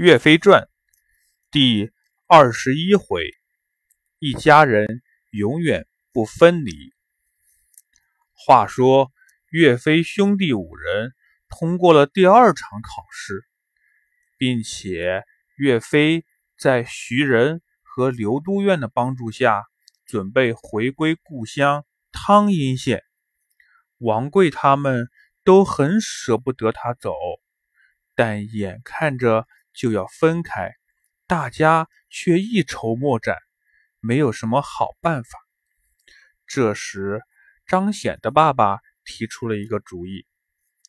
岳飞传第二十一回：一家人永远不分离。话说，岳飞兄弟五人通过了第二场考试，并且岳飞在徐仁和刘都院的帮助下，准备回归故乡汤阴县。王贵他们都很舍不得他走，但眼看着。就要分开，大家却一筹莫展，没有什么好办法。这时，张显的爸爸提出了一个主意。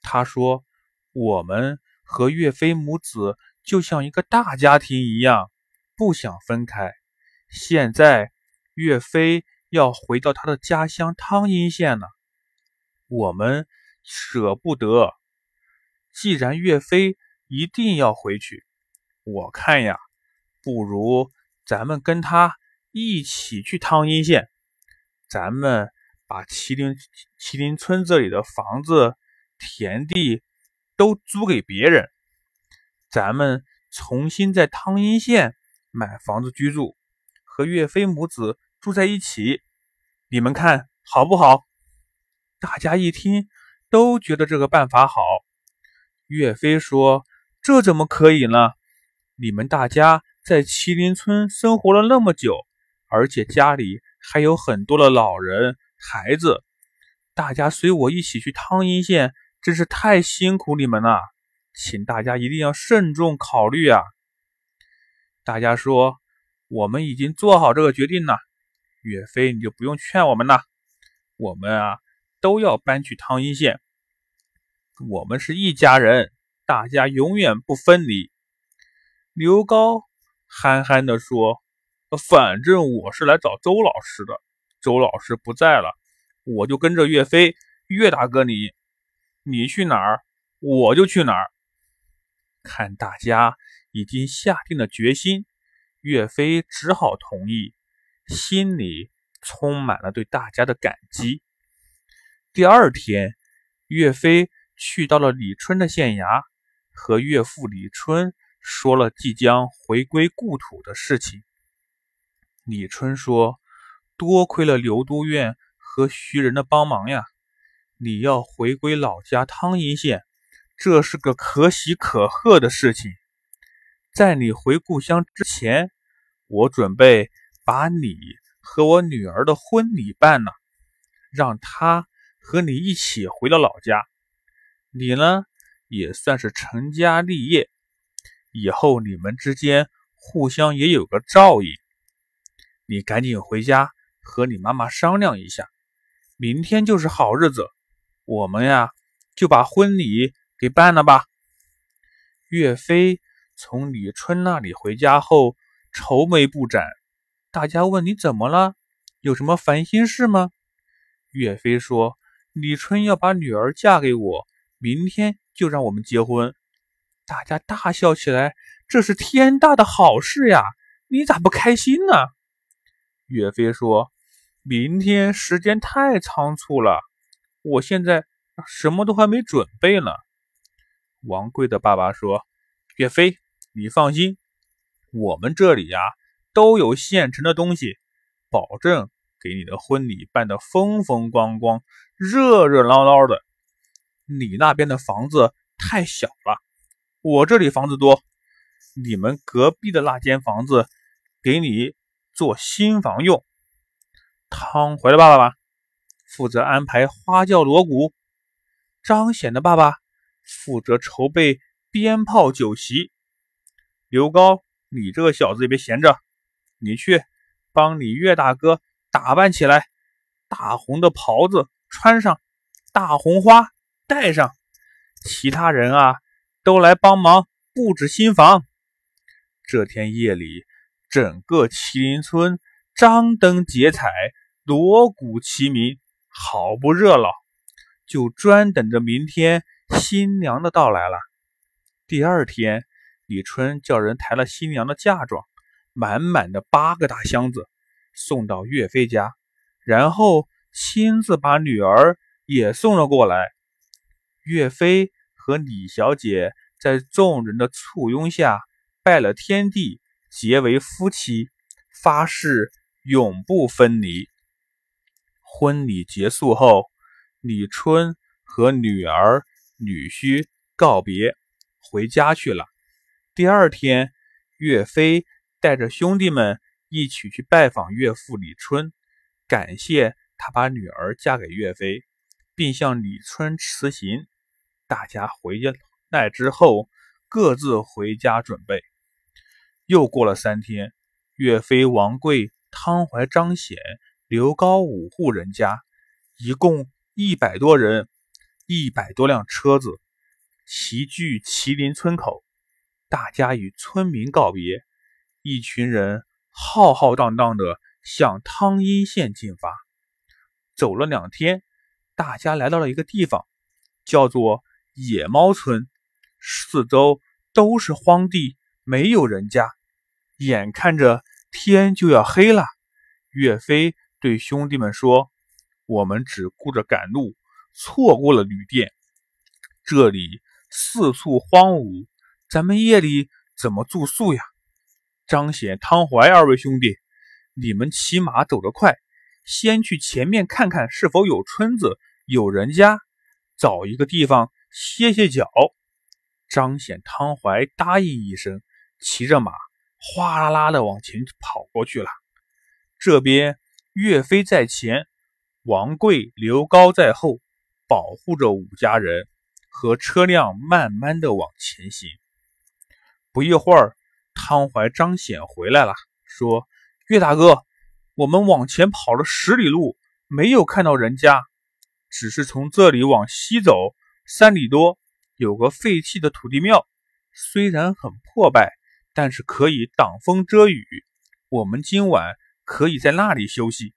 他说：“我们和岳飞母子就像一个大家庭一样，不想分开。现在岳飞要回到他的家乡汤阴县了，我们舍不得。既然岳飞一定要回去。”我看呀，不如咱们跟他一起去汤阴县，咱们把麒麟麒麟村这里的房子、田地都租给别人，咱们重新在汤阴县买房子居住，和岳飞母子住在一起，你们看好不好？大家一听都觉得这个办法好。岳飞说：“这怎么可以呢？”你们大家在麒麟村生活了那么久，而且家里还有很多的老人、孩子，大家随我一起去汤阴县，真是太辛苦你们了，请大家一定要慎重考虑啊！大家说，我们已经做好这个决定了，岳飞你就不用劝我们了，我们啊都要搬去汤阴县，我们是一家人，大家永远不分离。刘高憨憨地说：“反正我是来找周老师的，周老师不在了，我就跟着岳飞。岳大哥，你你去哪儿，我就去哪儿。”看大家已经下定了决心，岳飞只好同意，心里充满了对大家的感激。第二天，岳飞去到了李春的县衙，和岳父李春。说了即将回归故土的事情。李春说：“多亏了刘都院和徐仁的帮忙呀！你要回归老家汤阴县，这是个可喜可贺的事情。在你回故乡之前，我准备把你和我女儿的婚礼办了，让她和你一起回到老家。你呢，也算是成家立业。”以后你们之间互相也有个照应，你赶紧回家和你妈妈商量一下，明天就是好日子，我们呀就把婚礼给办了吧。岳飞从李春那里回家后愁眉不展，大家问你怎么了，有什么烦心事吗？岳飞说：“李春要把女儿嫁给我，明天就让我们结婚。”大家大笑起来，这是天大的好事呀！你咋不开心呢？岳飞说：“明天时间太仓促了，我现在什么都还没准备呢。”王贵的爸爸说：“岳飞，你放心，我们这里呀都有现成的东西，保证给你的婚礼办得风风光光、热热闹闹的。你那边的房子太小了。”我这里房子多，你们隔壁的那间房子给你做新房用。汤回来爸爸负责安排花轿锣鼓，张显的爸爸负责筹备鞭炮酒席。刘高，你这个小子也别闲着，你去帮你岳大哥打扮起来，大红的袍子穿上，大红花戴上。其他人啊。都来帮忙布置新房。这天夜里，整个麒麟村张灯结彩，锣鼓齐鸣，好不热闹。就专等着明天新娘的到来了。第二天，李春叫人抬了新娘的嫁妆，满满的八个大箱子，送到岳飞家，然后亲自把女儿也送了过来。岳飞。和李小姐在众人的簇拥下，拜了天地，结为夫妻，发誓永不分离。婚礼结束后，李春和女儿、女婿告别，回家去了。第二天，岳飞带着兄弟们一起去拜访岳父李春，感谢他把女儿嫁给岳飞，并向李春辞行。大家回来之后，各自回家准备。又过了三天，岳飞、王贵、汤怀、张显、刘高五户人家，一共一百多人，一百多辆车子，齐聚麒麟村口。大家与村民告别，一群人浩浩荡荡地向汤阴县进发。走了两天，大家来到了一个地方，叫做。野猫村四周都是荒地，没有人家。眼看着天就要黑了，岳飞对兄弟们说：“我们只顾着赶路，错过了旅店。这里四处荒芜，咱们夜里怎么住宿呀？”张显、汤怀二位兄弟，你们骑马走得快，先去前面看看是否有村子、有人家，找一个地方。歇歇脚，张显、汤怀答应一声，骑着马哗啦啦的往前跑过去了。这边岳飞在前，王贵、刘高在后，保护着武家人和车辆，慢慢的往前行。不一会儿，汤怀、张显回来了，说：“岳大哥，我们往前跑了十里路，没有看到人家，只是从这里往西走。”三里多有个废弃的土地庙，虽然很破败，但是可以挡风遮雨。我们今晚可以在那里休息。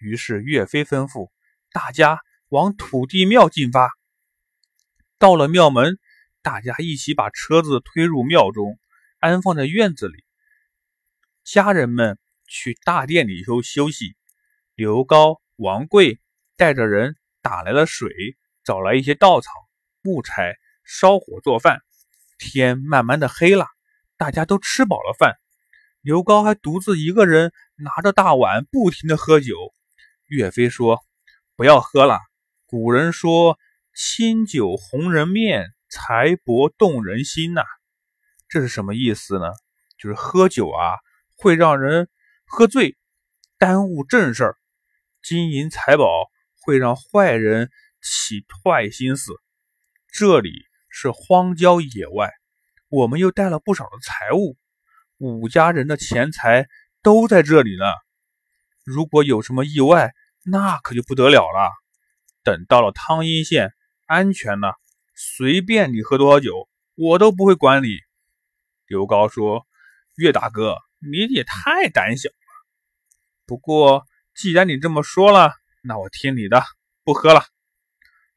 于是岳飞吩咐大家往土地庙进发。到了庙门，大家一起把车子推入庙中，安放在院子里。家人们去大殿里头休息。刘高、王贵带着人打来了水。找来一些稻草、木柴，烧火做饭。天慢慢的黑了，大家都吃饱了饭。刘高还独自一个人拿着大碗，不停的喝酒。岳飞说：“不要喝了，古人说‘清酒红人面，财帛动人心’呐，这是什么意思呢？就是喝酒啊，会让人喝醉，耽误正事儿；金银财宝会让坏人。”起坏心思，这里是荒郊野外，我们又带了不少的财物，武家人的钱财都在这里呢。如果有什么意外，那可就不得了了。等到了汤阴县，安全了，随便你喝多少酒，我都不会管你。刘高说：“岳大哥，你也太胆小了。不过既然你这么说了，那我听你的，不喝了。”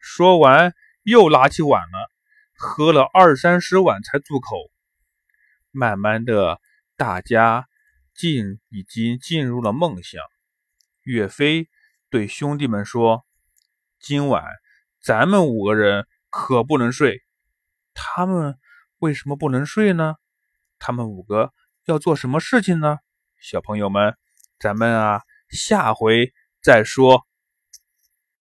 说完，又拿起碗了，喝了二三十碗才住口。慢慢的，大家竟已经进入了梦乡。岳飞对兄弟们说：“今晚咱们五个人可不能睡。他们为什么不能睡呢？他们五个要做什么事情呢？小朋友们，咱们啊，下回再说。”